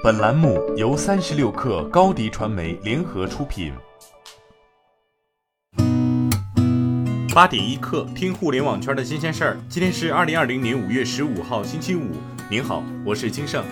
本栏目由三十六氪高低传媒联合出品。八点一刻，听互联网圈的新鲜事儿。今天是二零二零年五月十五号，星期五。您好，我是金盛。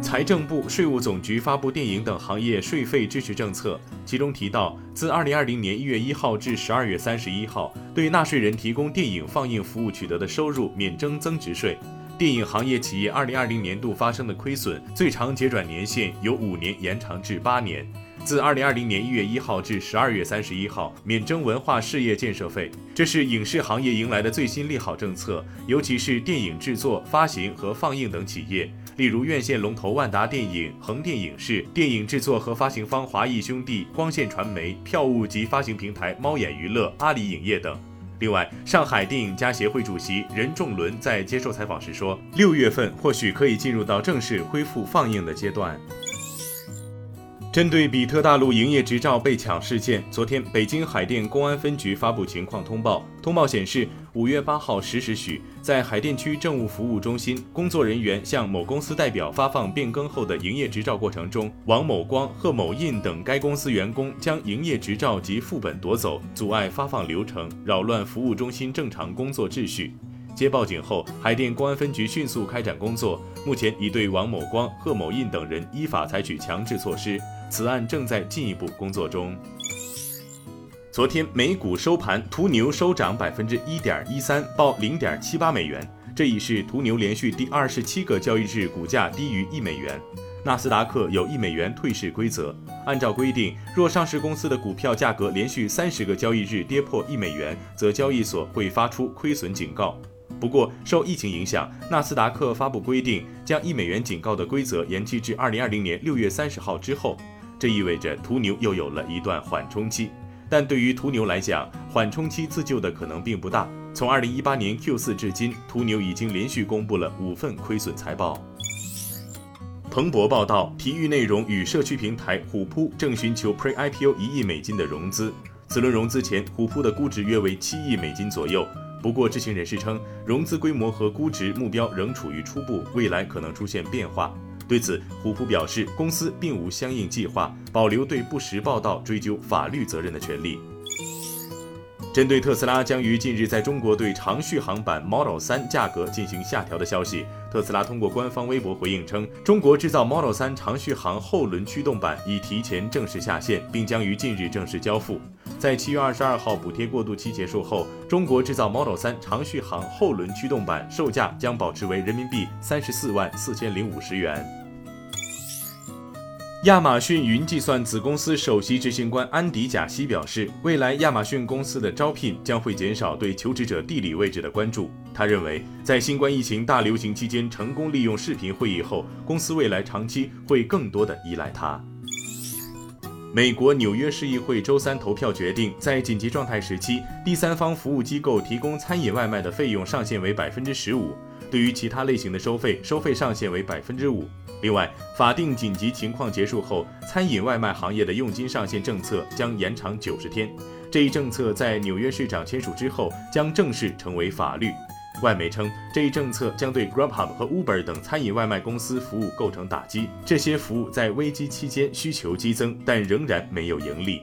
财政部、税务总局发布电影等行业税费支持政策，其中提到，自二零二零年一月一号至十二月三十一号，对纳税人提供电影放映服务取得的收入免征增值税。电影行业企业二零二零年度发生的亏损，最长结转年限由五年延长至八年。自二零二零年一月一号至十二月三十一号，免征文化事业建设费。这是影视行业迎来的最新利好政策，尤其是电影制作、发行和放映等企业，例如院线龙头万达电影、横店影视、电影制作和发行方华谊兄弟、光线传媒、票务及发行平台猫眼娱乐、阿里影业等。另外，上海电影家协会主席任仲伦在接受采访时说，六月份或许可以进入到正式恢复放映的阶段。针对比特大陆营业执照被抢事件，昨天北京海淀公安分局发布情况通报。通报显示，五月八号十时许，在海淀区政务服务中心，工作人员向某公司代表发放变更后的营业执照过程中，王某光、贺某印等该公司员工将营业执照及副本夺走，阻碍发放流程，扰乱服务中心正常工作秩序。接报警后，海淀公安分局迅速开展工作，目前已对王某光、贺某印等人依法采取强制措施。此案正在进一步工作中。昨天美股收盘，途牛收涨百分之一点一三，报零点七八美元，这已是途牛连续第二十七个交易日股价低于一美元。纳斯达克有一美元退市规则，按照规定，若上市公司的股票价格连续三十个交易日跌破一美元，则交易所会发出亏损警告。不过，受疫情影响，纳斯达克发布规定，将一美元警告的规则延期至二零二零年六月三十号之后。这意味着途牛又有了一段缓冲期，但对于途牛来讲，缓冲期自救的可能并不大。从二零一八年 Q 四至今，途牛已经连续公布了五份亏损财报。彭博报道，体育内容与社区平台虎扑正寻求 Pre IPO 一亿美金的融资，此轮融资前，虎扑的估值约为七亿美金左右。不过，知情人士称，融资规模和估值目标仍处于初步，未来可能出现变化。对此，虎扑表示，公司并无相应计划，保留对不实报道追究法律责任的权利。针对特斯拉将于近日在中国对长续航版 Model 3价格进行下调的消息，特斯拉通过官方微博回应称，中国制造 Model 3长续航后轮驱动版已提前正式下线，并将于近日正式交付。在七月二十二号补贴过渡期结束后，中国制造 Model 3长续航后轮驱动版售价将保持为人民币三十四万四千零五十元。亚马逊云计算子公司首席执行官安迪·贾西表示，未来亚马逊公司的招聘将会减少对求职者地理位置的关注。他认为，在新冠疫情大流行期间成功利用视频会议后，公司未来长期会更多的依赖它。美国纽约市议会周三投票决定，在紧急状态时期，第三方服务机构提供餐饮外卖的费用上限为百分之十五，对于其他类型的收费，收费上限为百分之五。另外，法定紧急情况结束后，餐饮外卖行业的佣金上限政策将延长九十天。这一政策在纽约市长签署之后，将正式成为法律。外媒称，这一政策将对 Grubhub 和 Uber 等餐饮外卖公司服务构成打击。这些服务在危机期间需求激增，但仍然没有盈利。